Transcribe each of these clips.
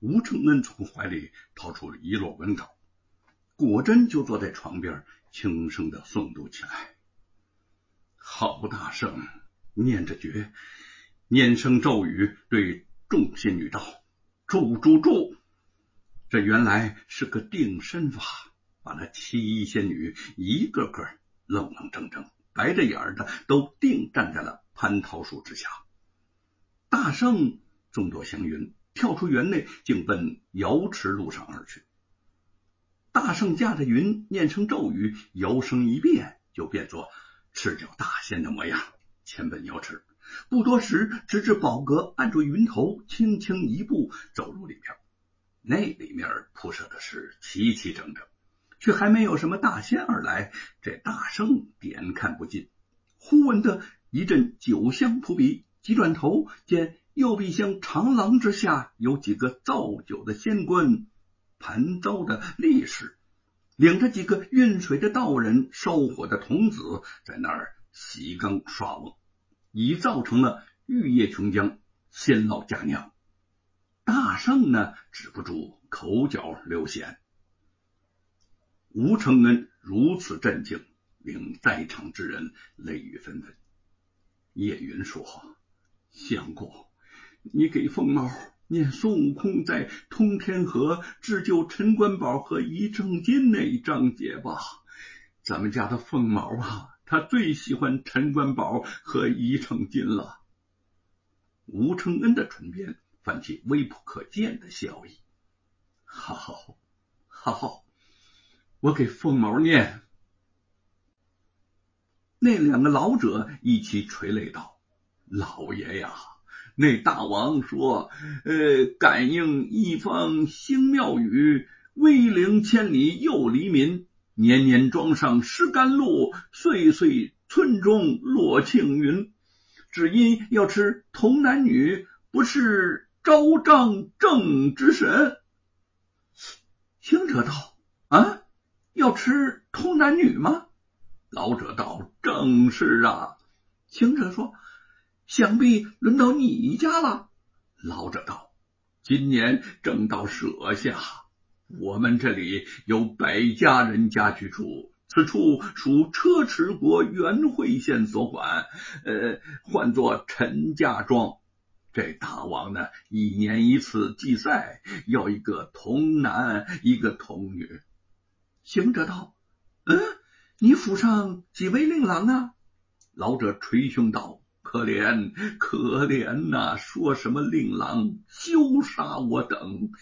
吴承恩从怀里掏出了一摞文稿，果真就坐在床边，轻声的诵读起来。郝大圣念着诀，念声咒语，对众仙女道：“住住住！”这原来是个定身法，把那七仙女一个个愣愣怔怔、白着眼的都定站在了蟠桃树之下。大圣众朵祥云跳出园内，竟奔瑶池路上而去。大圣驾着云，念声咒语，摇身一变，就变作赤脚大仙的模样，前奔瑶池。不多时，直至宝阁，按住云头，轻轻一步走入里面。那里面铺设的是齐齐整整，却还没有什么大仙而来。这大圣点看不尽，忽闻得一阵酒香扑鼻，急转头见右壁厢长廊之下有几个造酒的仙官，盘糟的力士，领着几个运水的道人、烧火的童子，在那儿洗缸刷瓮，已造成了玉液琼浆，仙老佳酿。大圣呢，止不住口角流涎。吴承恩如此镇静，令在场之人泪雨纷纷。叶云说：“相公，你给凤毛念孙悟空在通天河智救陈官宝和一正金那一章节吧。咱们家的凤毛啊，他最喜欢陈官宝和一正金了。”吴承恩的唇边。泛起微不可见的笑意。好，好，我给凤毛念。那两个老者一起垂泪道：“老爷呀，那大王说，呃，感应一方兴庙宇，威灵千里又黎民，年年庄上施甘露，岁岁村中落庆云。只因要吃童男女，不是。”昭彰正之神，行者道：“啊，要吃童男女吗？”老者道：“正是啊。”行者说：“想必轮到你家了。”老者道：“今年正到舍下，我们这里有百家人家居住，此处属车迟国元会县所管，呃，唤作陈家庄。”这大王呢，一年一次祭赛，要一个童男，一个童女。行者道：“嗯，你府上几位令郎啊？”老者捶胸道：“可怜可怜呐！说什么令郎，休杀我等。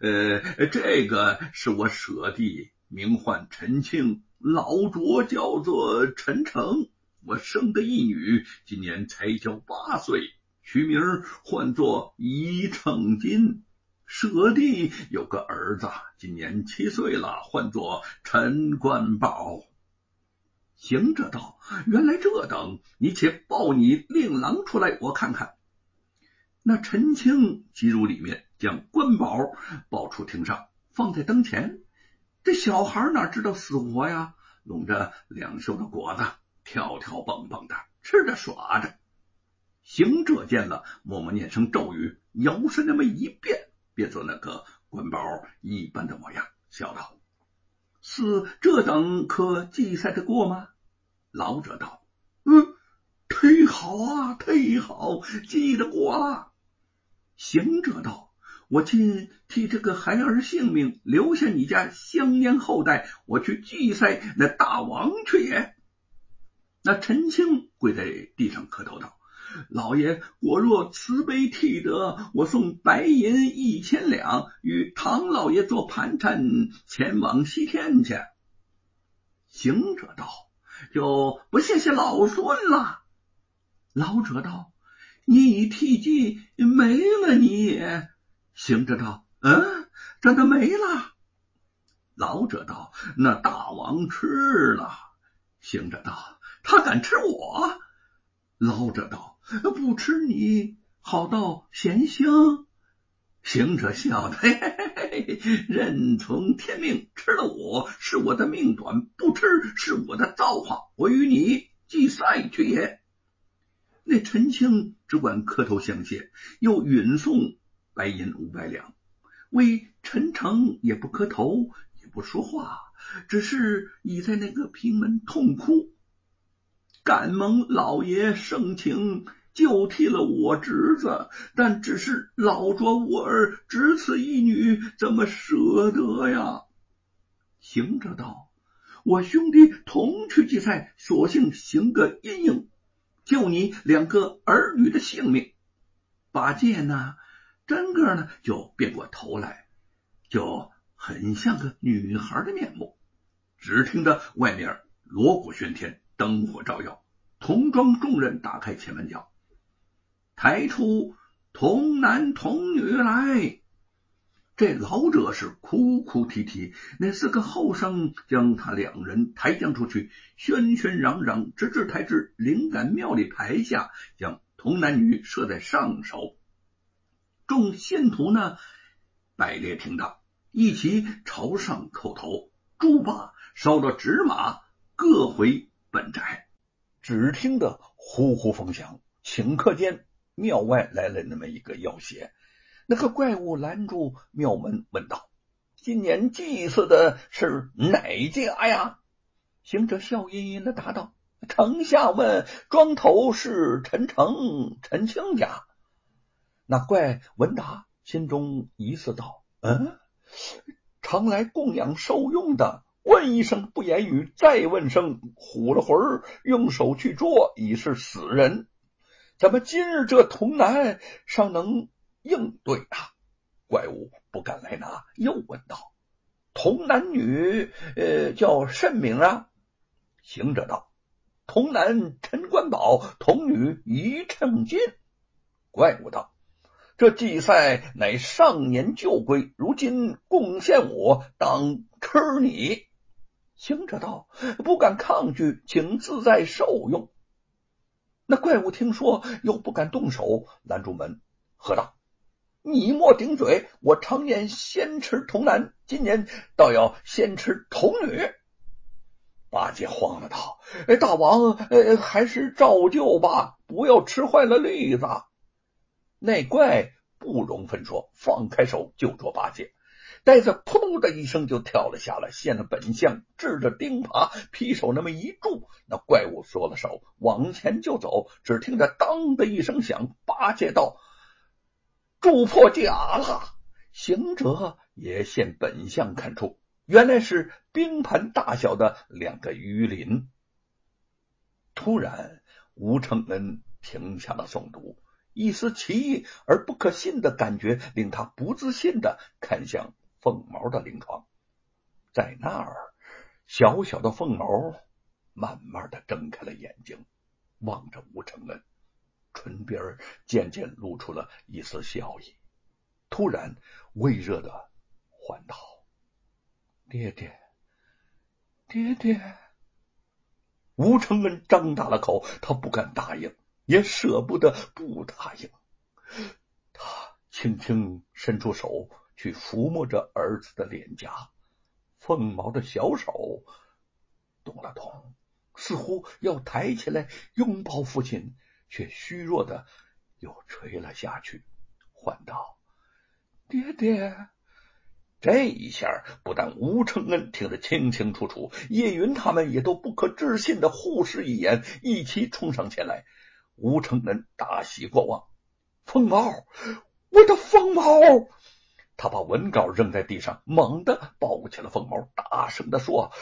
呃，这个是我舍弟，名唤陈庆，老拙叫做陈诚。我生的一女，今年才交八岁。”取名唤作一成金，舍弟有个儿子，今年七岁了，唤作陈冠宝。行者道：“原来这等，你且抱你令郎出来，我看看。”那陈青即入里面，将官宝抱出厅上，放在灯前。这小孩哪知道死活呀？拢着两袖的果子，跳跳蹦蹦的吃着耍着。行者见了，默默念声咒语，摇身那么一变，变作那个官宝一般的模样，笑道：“似这等可祭赛得过吗？”老者道：“嗯，忒好啊，忒好，记得过了。”行者道：“我今替这个孩儿性命，留下你家香烟后代，我去祭赛那大王去也。”那陈青跪在地上磕头道。老爷，我若慈悲替得，我送白银一千两，与唐老爷做盘缠，前往西天去。行者道：“就不谢谢老孙了。”老者道：“你已替祭没了，你也。”行者道：“嗯，真的没了。”老者道：“那大王吃了。”行者道：“他敢吃我？”老者道。不吃你，好到咸香。行者笑道：“嘿嘿嘿嘿，任从天命，吃了我是我的命短，不吃是我的造化。我与你祭赛去也。”那陈青只管磕头相谢，又允送白银五百两，为陈诚也不磕头，也不说话，只是倚在那个平门痛哭。敢蒙老爷盛情，就替了我侄子，但只是老着无儿，只此一女，怎么舍得呀？行者道：“我兄弟同去祭赛，索性行个阴影，救你两个儿女的性命。”八戒呢，真个呢就变过头来，就很像个女孩的面目。只听得外面锣鼓喧天，灯火照耀。童装众人打开前门角，抬出童男童女来。这老者是哭哭啼啼，那四个后生将他两人抬将出去，喧喧嚷嚷，直至抬至灵感庙里牌下，将童男女设在上首。众信徒呢，摆列停当，一齐朝上叩头，诸八，烧了纸马，各回本宅。只听得呼呼风响，顷刻间庙外来了那么一个妖邪。那个怪物拦住庙门，问道：“今年祭祀的是哪家呀？”行者笑吟吟的答道：“丞相问，庄头是陈诚、陈清家。”那怪闻答，心中疑似道：“嗯，常来供养受用的。”问一声不言语，再问声虎了魂儿，用手去捉，已是死人。怎么今日这童男尚能应对啊？怪物不敢来拿，又问道：“童男女，呃，叫甚名啊？”行者道：“童男陈官宝，童女于称金。”怪物道：“这祭赛乃上年旧规，如今贡献我，当吃你。”行者道：“不敢抗拒，请自在受用。”那怪物听说，又不敢动手，拦住门，喝道：“你莫顶嘴！我常年先吃童男，今年倒要先吃童女。”八戒慌了，道：“大王，呃，还是照旧吧，不要吃坏了栗子。”那怪不容分说，放开手就捉八戒。呆子扑通的一声就跳了下来，现了本相，掷着钉耙，劈手那么一住，那怪物缩了手，往前就走。只听着当的一声响，八戒道：“住破甲了！”行者也现本相，看出原来是冰盘大小的两个鱼鳞。突然，吴承恩停下了诵读，一丝奇异而不可信的感觉令他不自信的看向。凤毛的灵床，在那儿，小小的凤毛慢慢的睁开了眼睛，望着吴承恩，唇边渐渐露出了一丝笑意。突然，微热的唤道：“爹爹，爹爹！”吴承恩张大了口，他不敢答应，也舍不得不答应。他轻轻伸出手。去抚摸着儿子的脸颊，凤毛的小手动了动，似乎要抬起来拥抱父亲，却虚弱的又垂了下去，唤道：“爹爹！”这一下不但吴承恩听得清清楚楚，叶云他们也都不可置信的互视一眼，一起冲上前来。吴承恩大喜过望，凤毛，我的凤毛！他把文稿扔在地上，猛地抱起了凤毛，大声的说：“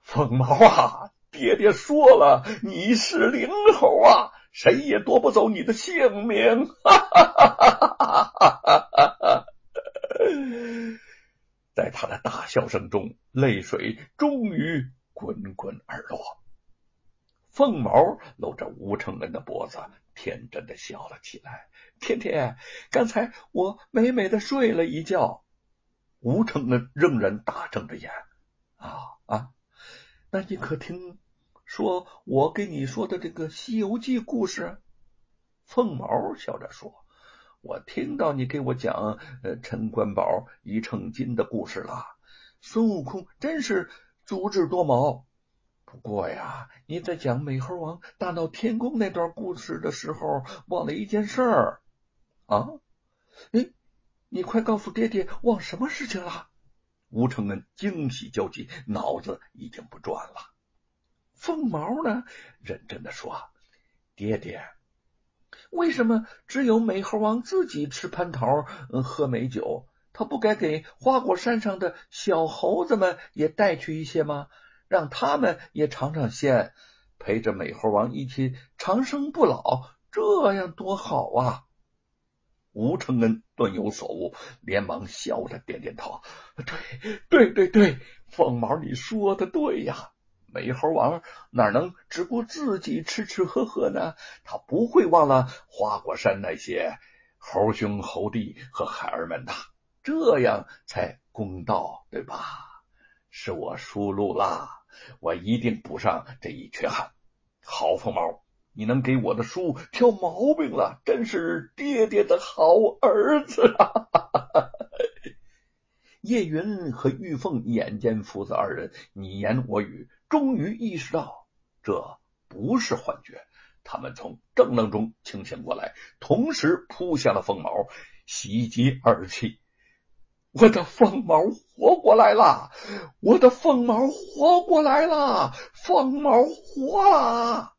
凤毛啊，爹爹说了，你是灵猴啊，谁也夺不走你的性命！”哈哈哈哈哈哈！在他的大笑声中，泪水终于滚滚而落。凤毛搂着吴承恩的脖子，天真的笑了起来。天天，刚才我美美的睡了一觉。吴承恩仍然大睁着眼。啊啊，那你可听说我给你说的这个《西游记》故事？凤毛笑着说：“我听到你给我讲呃陈官宝一称金的故事了。孙悟空真是足智多谋。”不过呀，你在讲美猴王大闹天宫那段故事的时候，忘了一件事儿啊！哎，你快告诉爹爹，忘什么事情了？吴承恩惊喜交集，脑子已经不转了。凤毛呢，认真的说：“爹爹，为什么只有美猴王自己吃蟠桃、喝美酒？他不该给花果山上的小猴子们也带去一些吗？让他们也尝尝鲜，陪着美猴王一起长生不老，这样多好啊！”吴承恩顿有所悟，连忙笑着点点头：“对，对，对，对，凤毛，你说的对呀。美猴王哪能只顾自己吃吃喝喝呢？他不会忘了花果山那些猴兄猴弟和孩儿们的，这样才公道，对吧？是我疏漏啦，我一定补上这一缺憾。好，凤毛。”你能给我的书挑毛病了，真是爹爹的好儿子啊！叶云和玉凤眼见父子二人你言我语，终于意识到这不是幻觉。他们从正愣中清醒过来，同时扑向了凤毛，喜极而泣。我的凤毛活过来了！我的凤毛活过来了！凤毛活了！